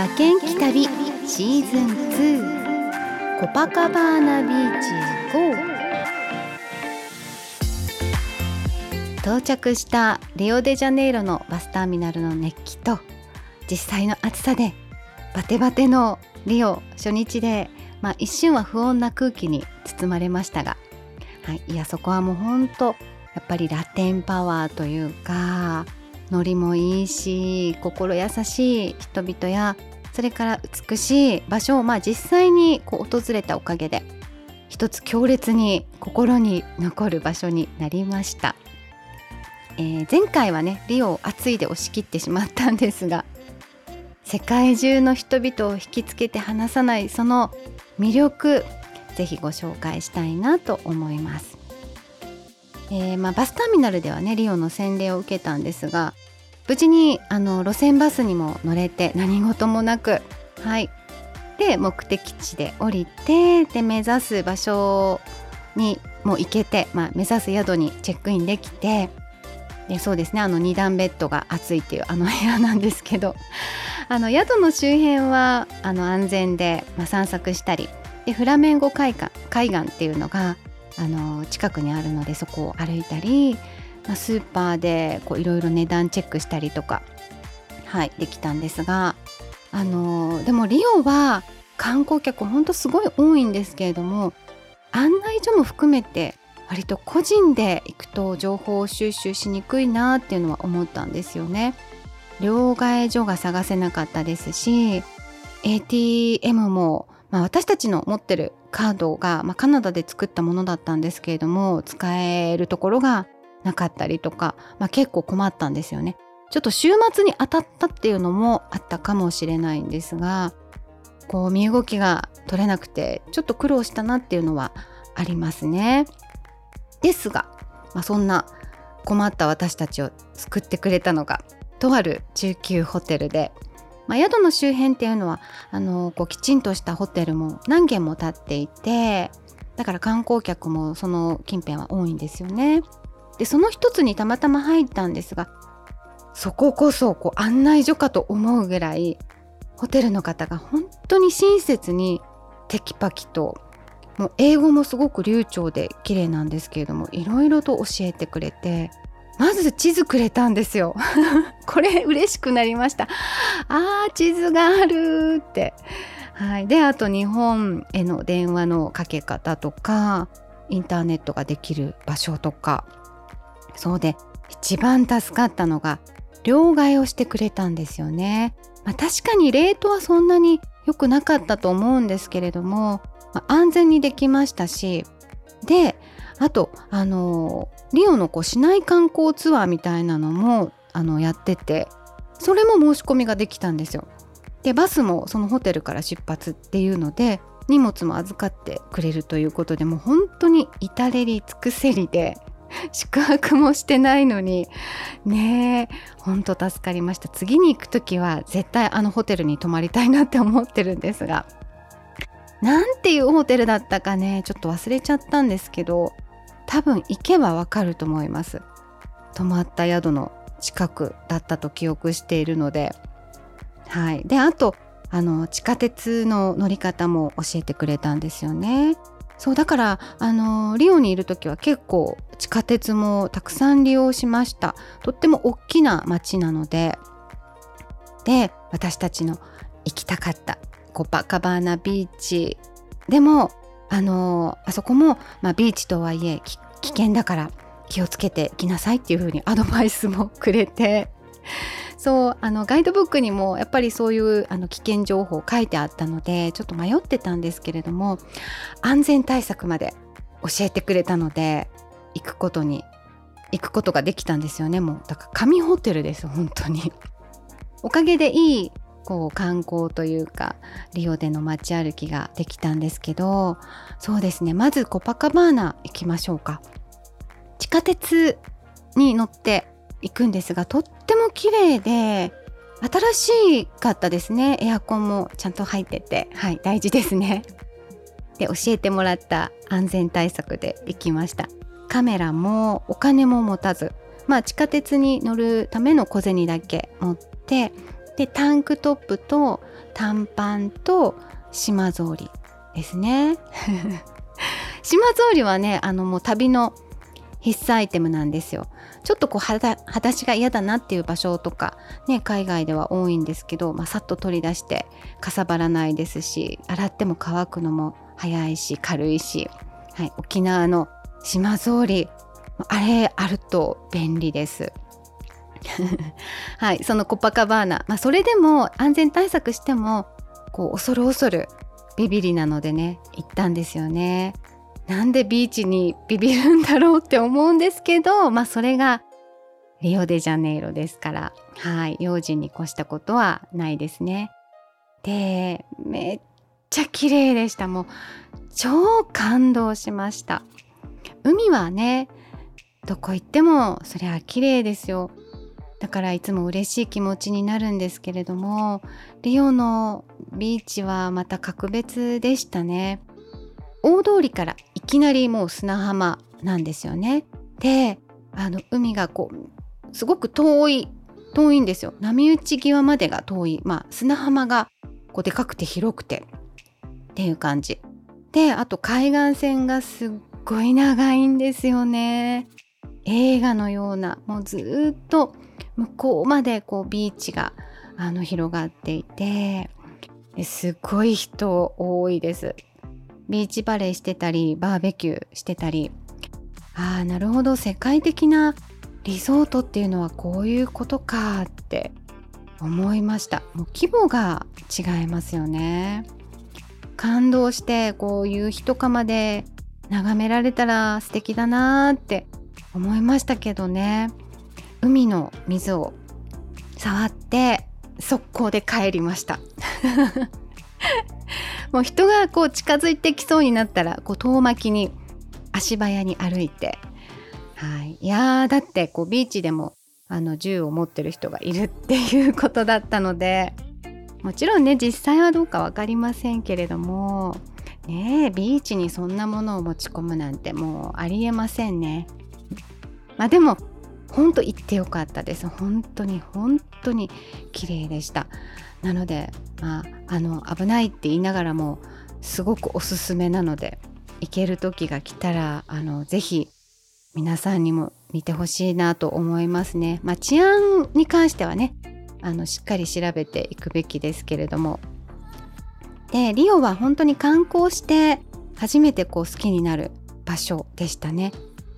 馬券気旅シーズン2コパカバーナビーチ GO 到着したリオデジャネイロのバスターミナルの熱気と実際の暑さでバテバテのリオ初日で、まあ、一瞬は不穏な空気に包まれましたが、はい、いやそこはもう本当やっぱりラテンパワーというかノリもいいし心優しい人々やそれから美しい場所を、まあ、実際にこう訪れたおかげで一つ強烈に心に残る場所になりました、えー、前回はねリオを暑いで押し切ってしまったんですが世界中の人々を引きつけて離さないその魅力ぜひご紹介したいなと思います、えー、まあ、バスターミナルではねリオの洗礼を受けたんですが無事にあの路線バスにも乗れて何事もなくはい。で目的地で降りてで目指す場所にも行けて、まあ、目指す宿にチェックインできてでそうですねあの2段ベッドが暑いっていうあの部屋なんですけど あの宿の周辺はあの安全で、まあ、散策したりでフラメンゴ海岸海岸っていうのがあの近くにあるのでそこを歩いたりまあ、スーパーでいろいろ値段チェックしたりとか、はい、できたんですが、あの、でもリオは観光客ほんとすごい多いんですけれども案内所も含めて割と個人で行くと情報収集しにくいなっていうのは思ったんですよね。両替所が探せなかったですし ATM も、まあ、私たちの持ってるカードが、まあ、カナダで作ったものだったんですけれども使えるところがなかったりとか、まあ、結構困ったんですよね。ちょっと週末に当たったっていうのもあったかもしれないんですがこう身動きが取れなくてちょっと苦労したなっていうのはありますね。ですが、まあ、そんな困った私たちを救ってくれたのがとある中級ホテルで、まあ、宿の周辺っていうのはあのこうきちんとしたホテルも何軒も建っていてだから観光客もその近辺は多いんですよね。でその一つにたまたま入ったんですがそここそこう案内所かと思うぐらいホテルの方が本当に親切にテキパキともう英語もすごく流暢で綺麗なんですけれどもいろいろと教えてくれてまず地図くれたんですよ。これ嬉しくなりました。あー地図があるって。はい。であと日本への電話のかけ方とかインターネットができる場所とか。そうで一番助かったのが両替をしてくれたんですよね、まあ、確かにレートはそんなに良くなかったと思うんですけれども、まあ、安全にできましたし。であとあのリオのこう市内観光ツアーみたいなのもあのやっててそれも申し込みができたんですよ。でバスもそのホテルから出発っていうので荷物も預かってくれるということでもう本当に至れり尽くせりで 宿泊もしてないのにねえほんと助かりました次に行く時は絶対あのホテルに泊まりたいなって思ってるんですがなんていうホテルだったかねちょっと忘れちゃったんですけど多分行けばわかると思います。泊まった宿の近くだったと記憶しているので。はい。であとあの地下鉄の乗り方も教えてくれたんですよね。そうだからあのリオにいる時は結構地下鉄もたくさん利用しました。とっても大きな街なので。で私たちの行きたかったコパカバーナビーチでもあのあそこも、まあ、ビーチとはいえ危険だから気をつけてきなさいっていう風にアドバイスもくれてそうあのガイドブックにもやっぱりそういうあの危険情報書いてあったのでちょっと迷ってたんですけれども安全対策まで教えてくれたので行くことに行くことができたんですよねもう。だから神ホテルです本当に。おかげでいいこう観光というかリオでの街歩きができたんですけどそうですね。まずコパカバーナ行きましょうか。地下鉄に乗って行くんですがとっても綺麗で新しかったですね。エアコンもちゃんと入ってて。はい大事ですね。で教えてもらった安全対策で行きました。カメラもお金も持たず。まあ地下鉄に乗るための小銭だけ持ってでタンクトップと短パンと島草履ですね 島草履はねあのもう旅の必須アイテムなんですよちょっとこう裸足が嫌だなっていう場所とかね海外では多いんですけど、まあ、さっと取り出してかさばらないですし洗っても乾くのも早いし軽いし、はい、沖縄の島草履あれあると便利です。はい、そのコパカバーナ、まあ、それでも安全対策してもこう恐る恐るビビりなのでね行ったんですよね。なんでビーチにビビるんだろうって思うんですけど、まあそれがリオデジャネイロですから、はい、用心に越したことはないですね。で、めっちゃ綺麗でした。もう超感動しました。海はね、どこ行ってもそりゃ綺麗ですよ。だからいつも嬉しい気持ちになるんですけれどもリオのビーチはまた格別でしたね。大通りからいきなりもう砂浜なんですよね。であの海がこうすごく遠い遠いんですよ。波打ち際までが遠い。まあ砂浜がこうでかくて広くて。っていう感じ。であと海岸線がすっごい長いんですよね。映画のようなもうずっと向こうまでこうビーチがあの広がっていてすごい人多いです。ビーチバレーしてたりバーベキューしてたり。ああなるほど。世界的なリゾートっていうのはこういうことかって思いました。もう規模が違いますよね。感動してこういう一釜で眺められたら素敵だなーって思いましたけどね。海の水を触って速攻で帰りました。もう人がこう近づいてきそうになったらこう遠巻きに足早に歩いて、はい、いやだってこうビーチでもあの銃を持ってる人がいるっていうことだったのでもちろんね実際はどうか分かりませんけれどもねビーチにそんなものを持ち込むなんてもうありえませんね。まあでも本当行ってよかったです。本当に本当に綺麗でした。なのでまああの危ないって言いながらもすごくおすすめなので行ける時が来たらあのぜひ皆さんにも見てほしいなと思いますね。まあ治安に関してはねあのしっかり調べていくべきですけれども。でリオは本当に観光して初めてこう好きになる場所でしたね。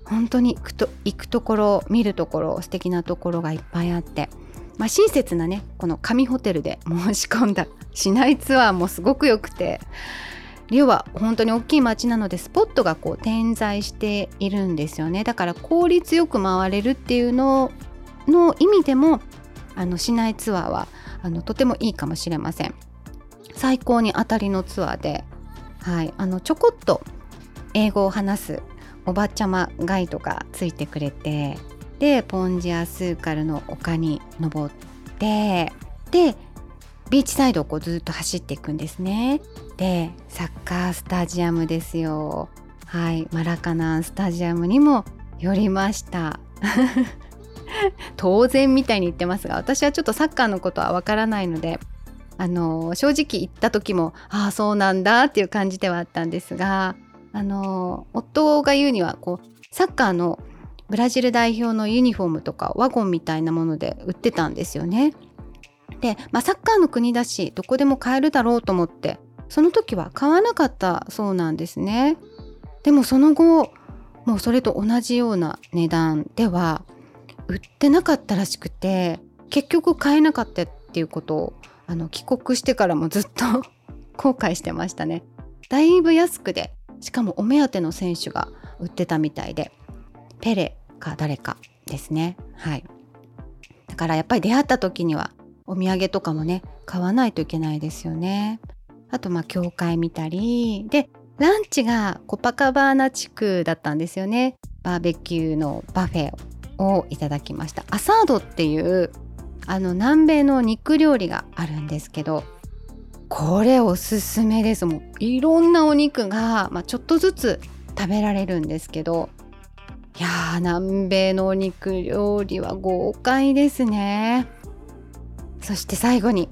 本当に行くと行くところ見るところ素敵なところがいっぱいあって、まあ、親切なねこの紙ホテルで申し込んだ市内ツアーもすごく良くて。リオは本当に大きい街なのでスポットがこう点在しているんですよね。だから効率よく回れるっていうのの意味でもあの市内ツアーはあのとてもいいかもしれません。最高に当たりのツアーで、はい、あのちょこっと英語を話すおばちゃまガイドがついてくれてでポンジアスーカルの丘に登ってでビーチサイドをこうずっと走っていくんですね。でサッカースタジアムですよ。はいマラカナンスタジアムにも寄りました。当然みたいに言ってますが私はちょっとサッカーのことはわからないのであの正直行った時もああそうなんだっていう感じではあったんですがあの夫が言うにはこうサッカーのブラジル代表のユニフォームとかワゴンみたいなもので売ってたんですよね。で、まあ、サッカーの国だしどこでも買えるだろうと思ってその時は買わなかったそうなんですね。でもその後もうそれと同じような値段では売ってなかったらしくて結局買えなかったっていうことをあの帰国してからもずっと 後悔してましたね。だいぶ安くでしかもお目当ての選手が売ってたみたいでペレか誰かですね。はい。だからやっぱり出会った時にはお土産とかもね買わないといけないですよね。あとまあ教会見たり。でランチがコパカバーナ地区だったんですよね。バーベキューの buffet をいただきました。アサードっていうあの南米の肉料理があるんですけどこれおすすめです。もういろんなお肉が、まあ、ちょっとずつ食べられるんですけどいやー南米のお肉料理は豪快ですね。そして最後に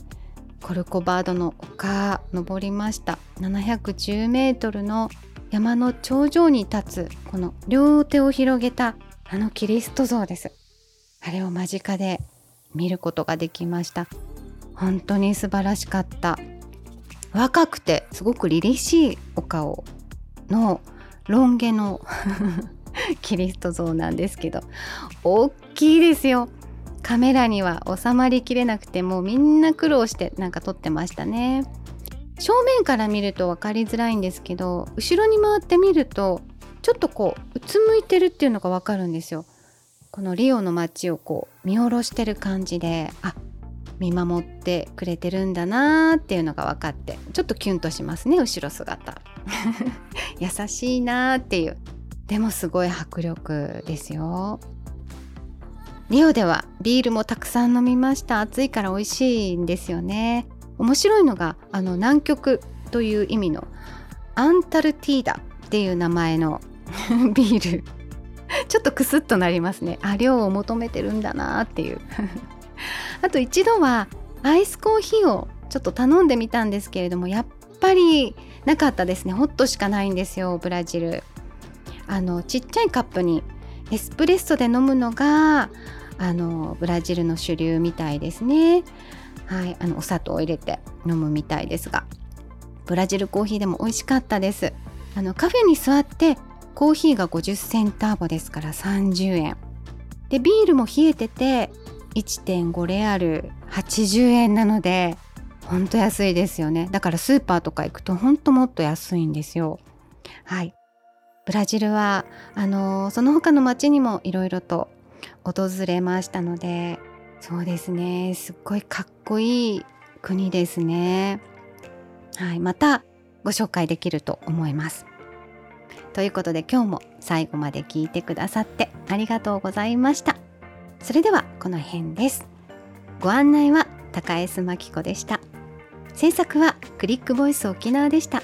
コルコバードの丘登りました。710メートルの山の頂上に立つこの両手を広げたあのキリスト像です。あれを間近で見ることができました。本当に素晴らしかった。若くてすごく凛々しいお顔のロン毛の キリスト像なんですけど大きいですよ。カメラには収まりきれなくてもうみんな苦労してなんか撮ってましたね。正面から見ると分かりづらいんですけど後ろに回ってみるとちょっとこううつむいてるっていうのが分かるんですよ。このリオの街をこう見下ろしてる感じであ見守ってくれてるんだなーっていうのが分かってちょっとキュンとしますね後ろ姿。優しいなーっていう。でもすごい迫力ですよ。リオではビールもたくさん飲みました。暑いから美味しいんですよね。面白いのがあの南極という意味のアンタルティーダっていう名前の ビール。ちょっとクスッとなりますね。あ量を求めてるんだなっていう。あと一度はアイスコーヒーをちょっと頼んでみたんですけれどもやっぱりなかったですね。ホットしかないんですよブラジル。あのちっちゃいカップにエスプレッソで飲むのがあのブラジルの主流みたいですね。はいあのお砂糖を入れて飲むみたいですがブラジルコーヒーでも美味しかったです。あのカフェに座ってコーヒーが50センターボですから30円。でビールも冷えてて1.5レアル80円なのでほんと安いですよね。だからスーパーとか行くとほんともっと安いんですよ。はい。ブラジルはあのその他の町にもいろいろと訪れましたのでそうですね。すっごいかっこいい国ですね。はい。またご紹介できると思います。ということで今日も最後まで聞いてくださってありがとうございました。それではこの辺です。ご案内は高江須真紀子でした。制作はクリックボイス沖縄でした。